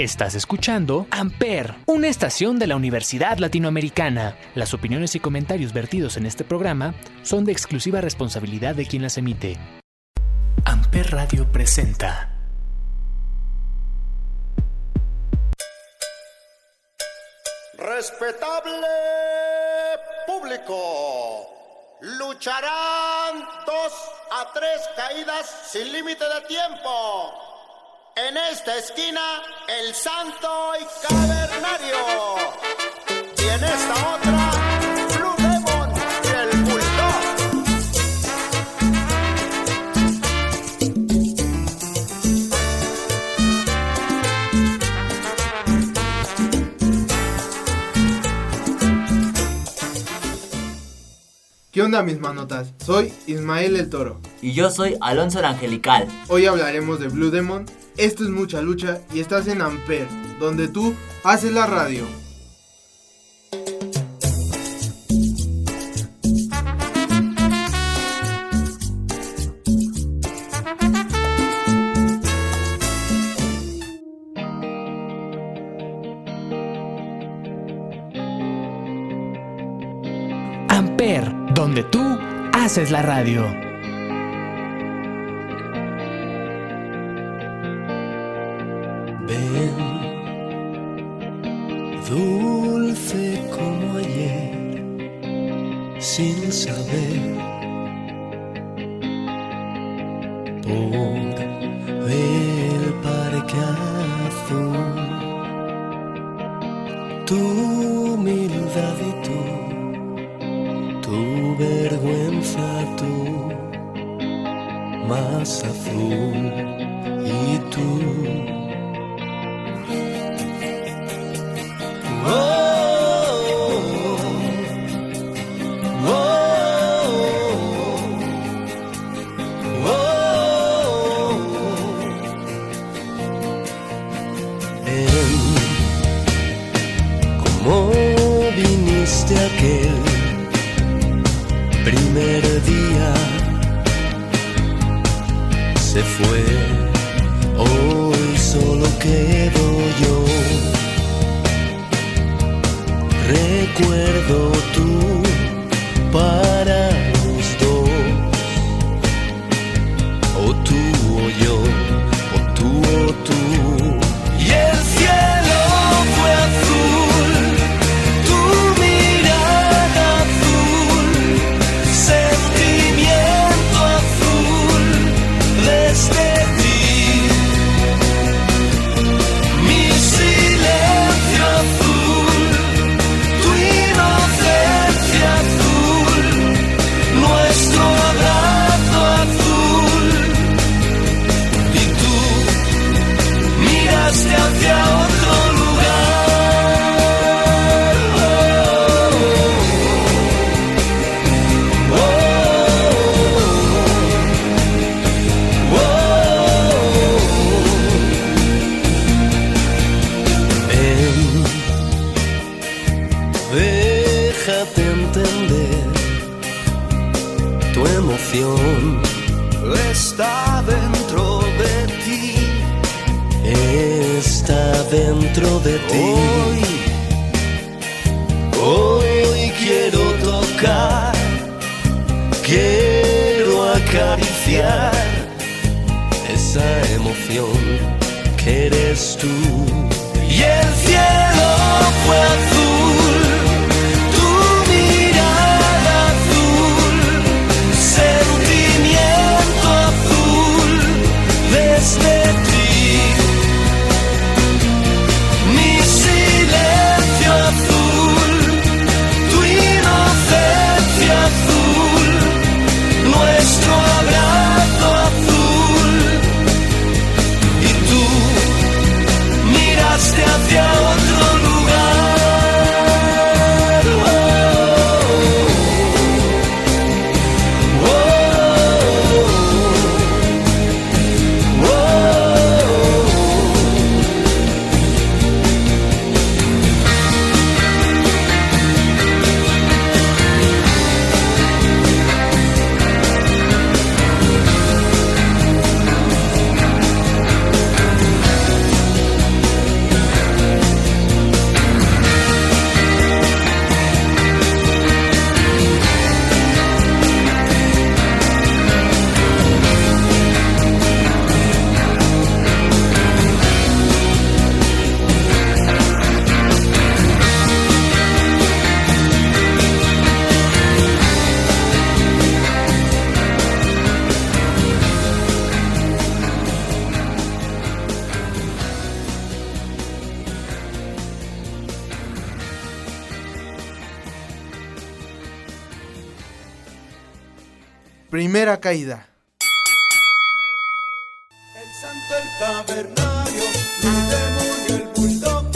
Estás escuchando Amper, una estación de la Universidad Latinoamericana. Las opiniones y comentarios vertidos en este programa son de exclusiva responsabilidad de quien las emite. Amper Radio presenta. Respetable público, lucharán dos a tres caídas sin límite de tiempo. En esta esquina, el santo y cavernario. Y en esta otra, Blue Demon y el. ¿Qué onda mis manotas? Soy Ismael el Toro. Y yo soy Alonso el Angelical. Hoy hablaremos de Blue Demon. Esto es mucha lucha y estás en Amper, donde tú haces la radio. Amper, donde tú haces la radio. Por el parque azul. Tu humildad y tú, tu vergüenza, tú, más azul quedo yo. Recuerdo tú Caída. El santo, el cavernario, el demonio, el bulldog.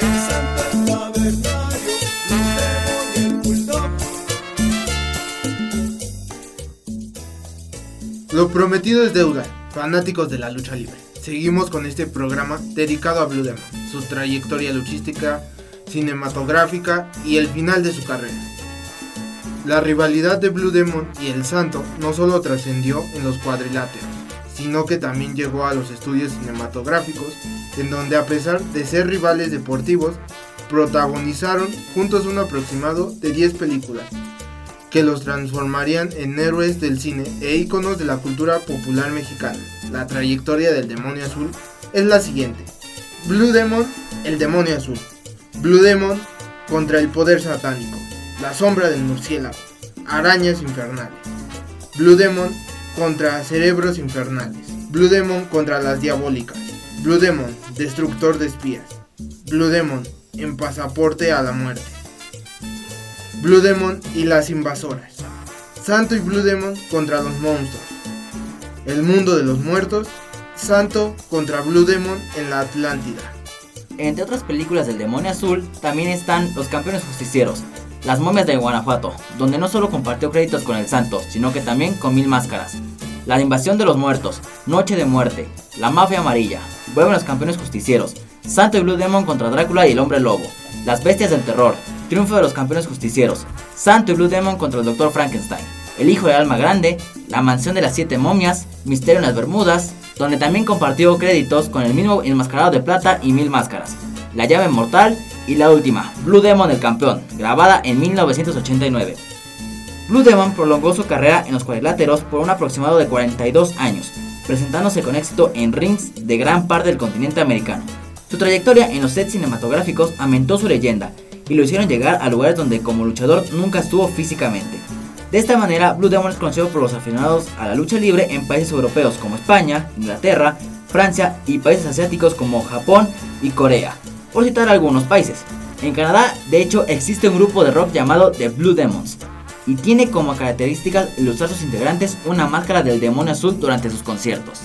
El santo, el cavernario, el demonio, el bulldog. Lo prometido es deuda, fanáticos de la lucha libre. Seguimos con este programa dedicado a Blue Demon, su trayectoria luchística, cinematográfica y el final de su carrera. La rivalidad de Blue Demon y el Santo no solo trascendió en los cuadriláteros, sino que también llegó a los estudios cinematográficos, en donde a pesar de ser rivales deportivos, protagonizaron juntos un aproximado de 10 películas, que los transformarían en héroes del cine e íconos de la cultura popular mexicana. La trayectoria del demonio azul es la siguiente. Blue Demon, el demonio azul. Blue Demon contra el poder satánico. La sombra del murciélago. Arañas infernales. Blue Demon contra cerebros infernales. Blue Demon contra las diabólicas. Blue Demon, destructor de espías. Blue Demon, en pasaporte a la muerte. Blue Demon y las invasoras. Santo y Blue Demon contra los monstruos. El mundo de los muertos. Santo contra Blue Demon en la Atlántida. Entre otras películas del demonio azul, también están Los campeones justicieros, Las momias de Guanajuato, donde no solo compartió créditos con el santo, sino que también con mil máscaras. La invasión de los muertos, Noche de muerte, La mafia amarilla, Vuelven los campeones justicieros, Santo y Blue Demon contra Drácula y el hombre lobo, Las bestias del terror, Triunfo de los campeones justicieros, Santo y Blue Demon contra el Dr. Frankenstein, El hijo del alma grande, La mansión de las siete momias, Misterio en las Bermudas, donde también compartió créditos con el mismo enmascarado de plata y mil máscaras, La llave mortal y la última, Blue Demon el campeón, grabada en 1989. Blue Demon prolongó su carrera en los cuadriláteros por un aproximado de 42 años, presentándose con éxito en rings de gran parte del continente americano. Su trayectoria en los sets cinematográficos aumentó su leyenda y lo hicieron llegar a lugares donde como luchador nunca estuvo físicamente. De esta manera, Blue Demon es conocido por los aficionados a la lucha libre en países europeos como España, Inglaterra, Francia y países asiáticos como Japón y Corea, por citar algunos países. En Canadá, de hecho, existe un grupo de rock llamado The Blue Demons, y tiene como características ilustrar sus integrantes una máscara del demonio azul durante sus conciertos.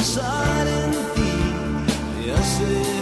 El pensar en ti me hace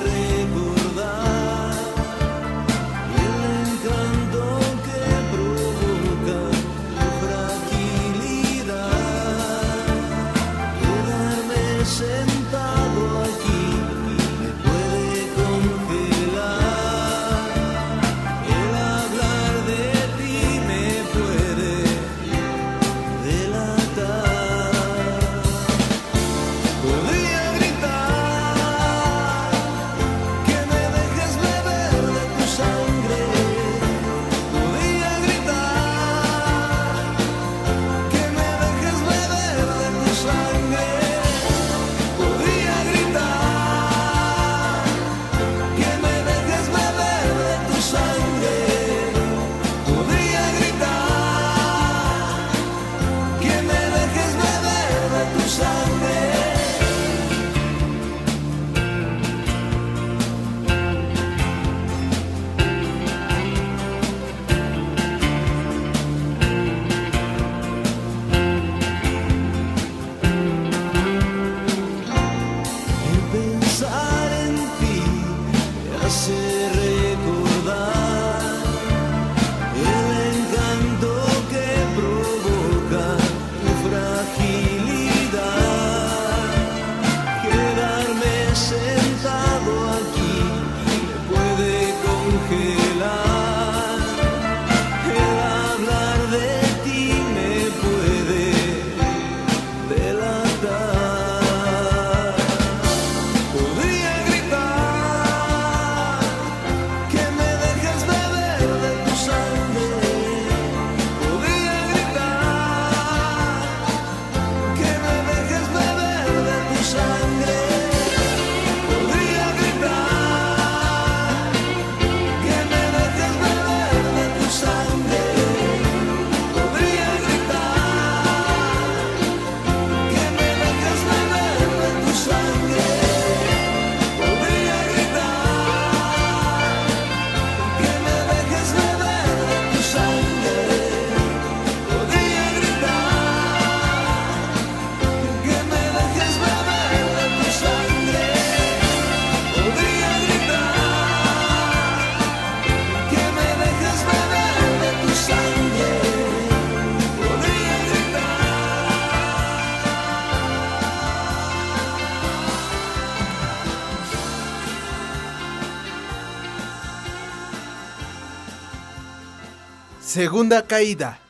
Segunda caída.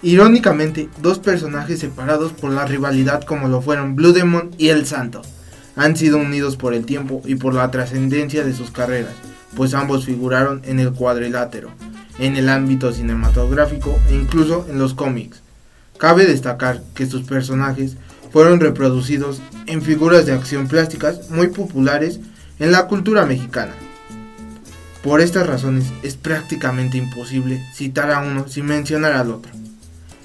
Irónicamente, dos personajes separados por la rivalidad como lo fueron Blue Demon y El Santo, han sido unidos por el tiempo y por la trascendencia de sus carreras, pues ambos figuraron en el cuadrilátero, en el ámbito cinematográfico e incluso en los cómics. Cabe destacar que sus personajes fueron reproducidos en figuras de acción plásticas muy populares en la cultura mexicana. Por estas razones es prácticamente imposible citar a uno sin mencionar al otro.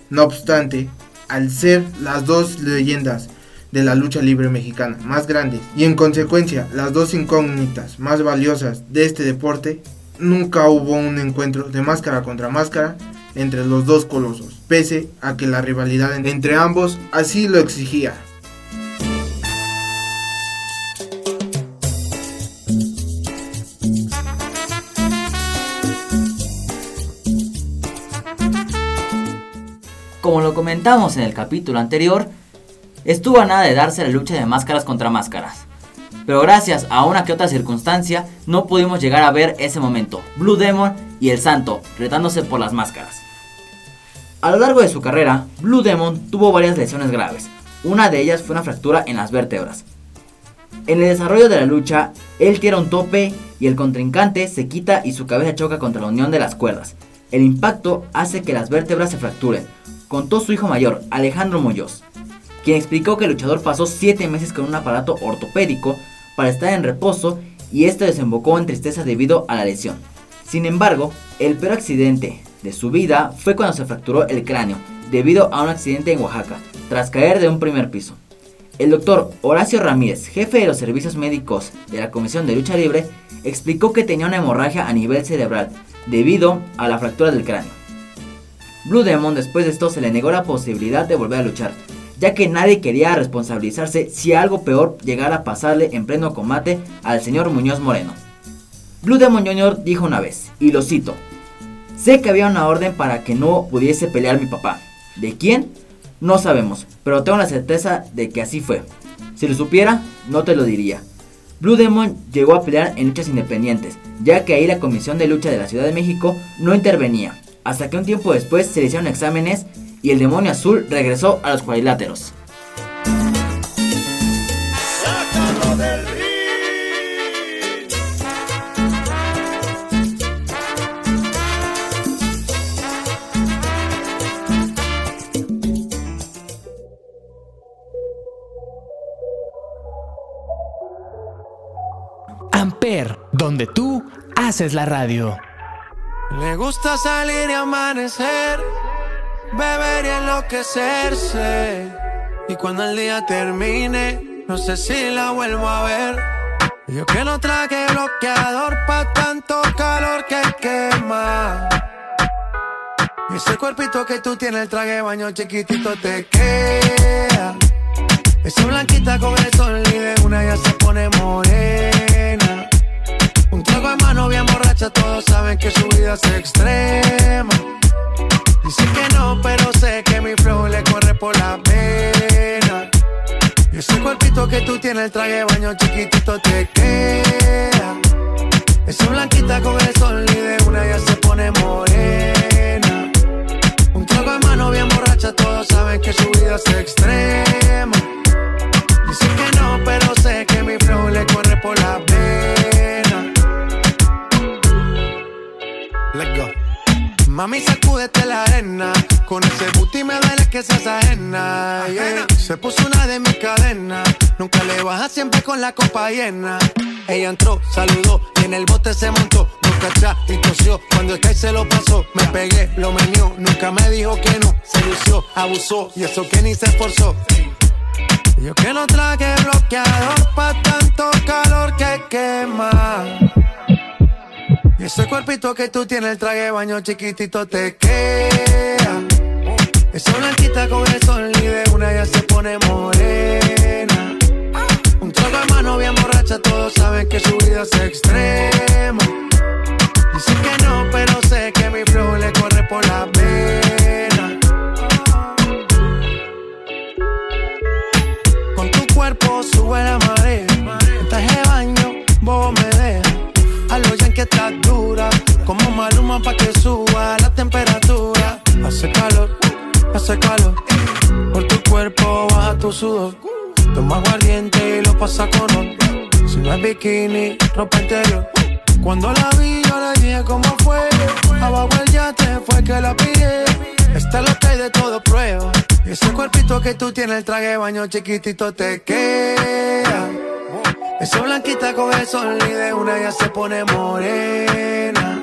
No obstante, al ser las dos leyendas de la lucha libre mexicana más grandes y en consecuencia las dos incógnitas más valiosas de este deporte, nunca hubo un encuentro de máscara contra máscara entre los dos colosos, pese a que la rivalidad entre ambos así lo exigía. Como lo comentamos en el capítulo anterior, estuvo a nada de darse la lucha de máscaras contra máscaras. Pero gracias a una que otra circunstancia no pudimos llegar a ver ese momento, Blue Demon y el Santo retándose por las máscaras. A lo largo de su carrera, Blue Demon tuvo varias lesiones graves, una de ellas fue una fractura en las vértebras. En el desarrollo de la lucha, él tira un tope y el contrincante se quita y su cabeza choca contra la unión de las cuerdas. El impacto hace que las vértebras se fracturen, contó su hijo mayor, Alejandro Muñoz, quien explicó que el luchador pasó 7 meses con un aparato ortopédico para estar en reposo y esto desembocó en tristeza debido a la lesión. Sin embargo, el peor accidente de su vida fue cuando se fracturó el cráneo debido a un accidente en Oaxaca, tras caer de un primer piso. El doctor Horacio Ramírez, jefe de los servicios médicos de la Comisión de Lucha Libre, explicó que tenía una hemorragia a nivel cerebral debido a la fractura del cráneo. Blue Demon después de esto se le negó la posibilidad de volver a luchar, ya que nadie quería responsabilizarse si algo peor llegara a pasarle en pleno combate al señor Muñoz Moreno. Blue Demon Jr. dijo una vez, y lo cito, sé que había una orden para que no pudiese pelear mi papá. ¿De quién? No sabemos, pero tengo la certeza de que así fue. Si lo supiera, no te lo diría. Blue Demon llegó a pelear en luchas independientes, ya que ahí la Comisión de Lucha de la Ciudad de México no intervenía, hasta que un tiempo después se le hicieron exámenes y el demonio azul regresó a los cuadriláteros. Sácalo del ring. Amper, donde tú haces la radio. Le gusta salir y amanecer, beber y enloquecerse. Y cuando el día termine, no sé si la vuelvo a ver. Yo que no traje bloqueador pa' tanto calor que quema. Ese cuerpito que tú tienes, el traje baño chiquitito te queda. Esa blanquita con el sol y una ya se pone morena. Un trago en mano bien borracha, todos saben que su vida es extrema. Dice que que tú tienes, el traje de baño chiquitito te queda. Esa blanquita con el sol y de una ya se pone morena. Un trago en mano bien borracha, todos saben que su vida es extrema. Dice que no, pero sé que mi flow le corre por la pena. Let's go. Mami, sacúdete la arena. Con ese booty me duele que seas ajena. yeah. Se puso una de mis cadenas. Nunca le baja siempre con la copa llena. Ella entró, saludó y en el bote se montó. Nunca atrás y tosió. Cuando el que se lo pasó, me pegué, lo menió. Nunca me dijo que no. Se lució, abusó y eso que ni se esforzó. Yo que no traje bloqueador pa' tanto calor que quema. Y ese cuerpito que tú tienes, el traje de baño chiquitito te queda. Esa blanquita con el sol y de una ya se pone morena. Un trago de mano bien borracha, todos saben que su vida es extrema. Dicen que no, pero sé que mi flow le corre por la vena. Con tu cuerpo sube la marea. En traje de baño, vos me dejas. A los que estás dura. Como maluma pa' que suba la temperatura. Hace calor, hace calor. Por tu cuerpo baja tu sudor. Toma aguardiente y lo pasa con. Si no es bikini, ropa interior. Cuando la vi, yo le dije cómo fue. Abajo el yate fue que la pide. Esta lo que de todo prueba. Ese cuerpito que tú tienes, el traje baño chiquitito te queda. Esa blanquita con el sol y de una ya se pone morena.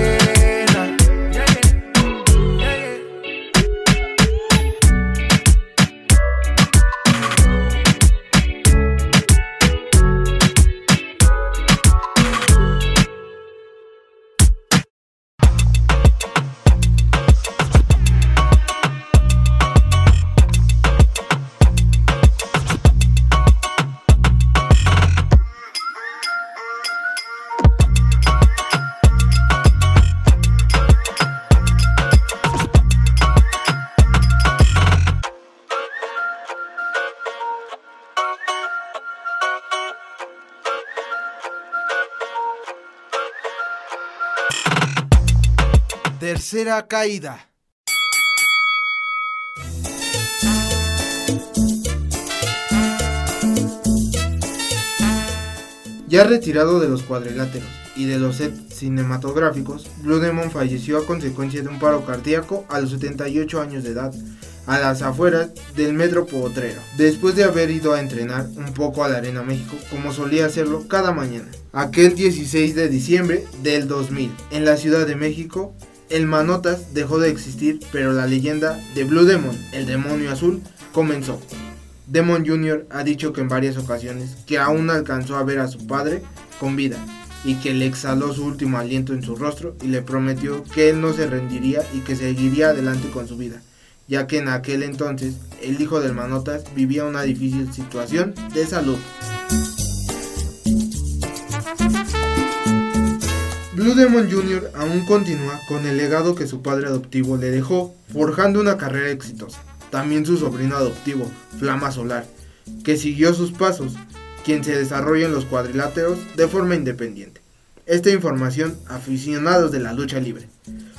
Tercera caída. Ya retirado de los cuadriláteros y de los sets cinematográficos, Blue Demon falleció a consecuencia de un paro cardíaco a los 78 años de edad, a las afueras del metro Potrero, después de haber ido a entrenar un poco a la Arena México, como solía hacerlo cada mañana. Aquel 16 de diciembre del 2000, en la Ciudad de México, el Manotas dejó de existir, pero la leyenda de Blue Demon, el demonio azul, comenzó. Demon Jr. ha dicho que en varias ocasiones que aún alcanzó a ver a su padre con vida y que le exhaló su último aliento en su rostro y le prometió que él no se rendiría y que seguiría adelante con su vida, ya que en aquel entonces el hijo del Manotas vivía una difícil situación de salud. Blue Demon Jr. aún continúa con el legado que su padre adoptivo le dejó, forjando una carrera exitosa. También su sobrino adoptivo, Flama Solar, que siguió sus pasos, quien se desarrolla en los cuadriláteros de forma independiente. Esta información, aficionados de la lucha libre,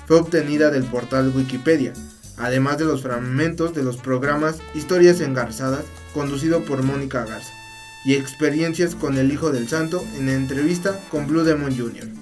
fue obtenida del portal Wikipedia, además de los fragmentos de los programas Historias Engarzadas, conducido por Mónica Garza, y experiencias con el Hijo del Santo en entrevista con Blue Demon Jr.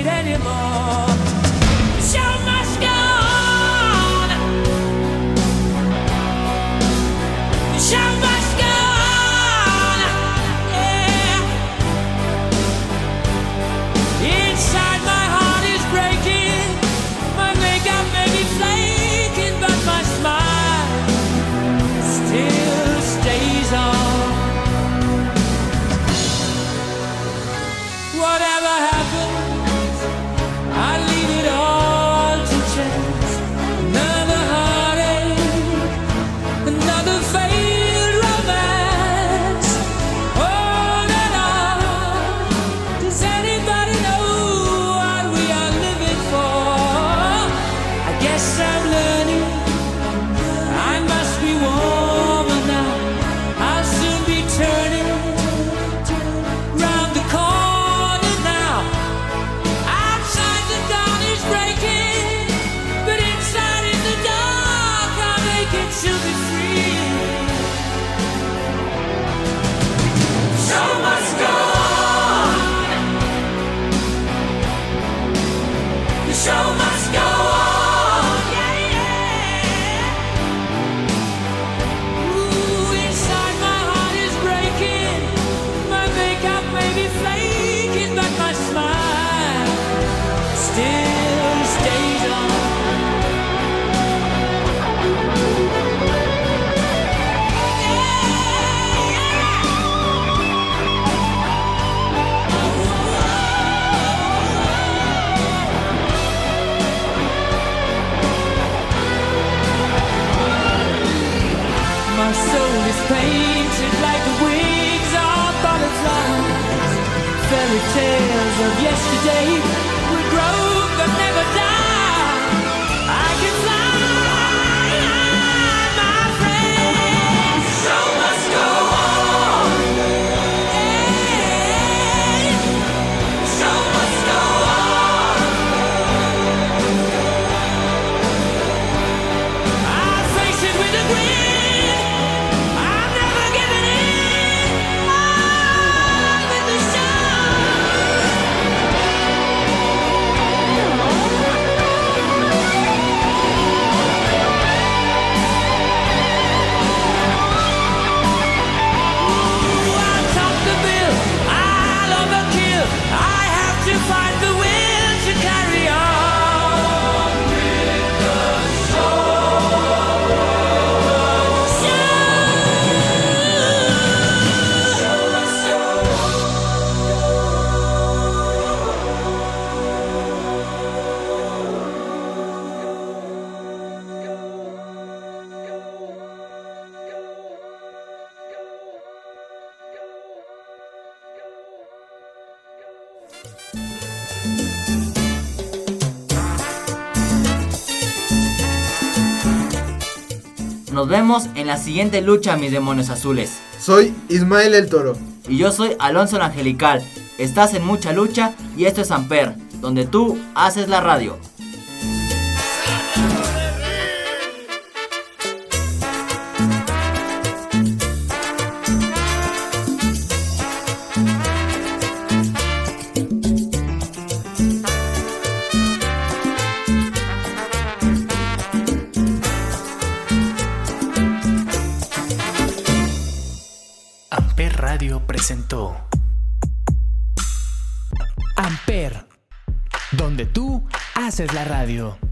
it anymore? Nos vemos en la siguiente lucha, mis demonios azules. Soy Ismael el Toro. Y yo soy Alonso el Angelical. Estás en mucha lucha y esto es Amper, donde tú haces la radio. Radio.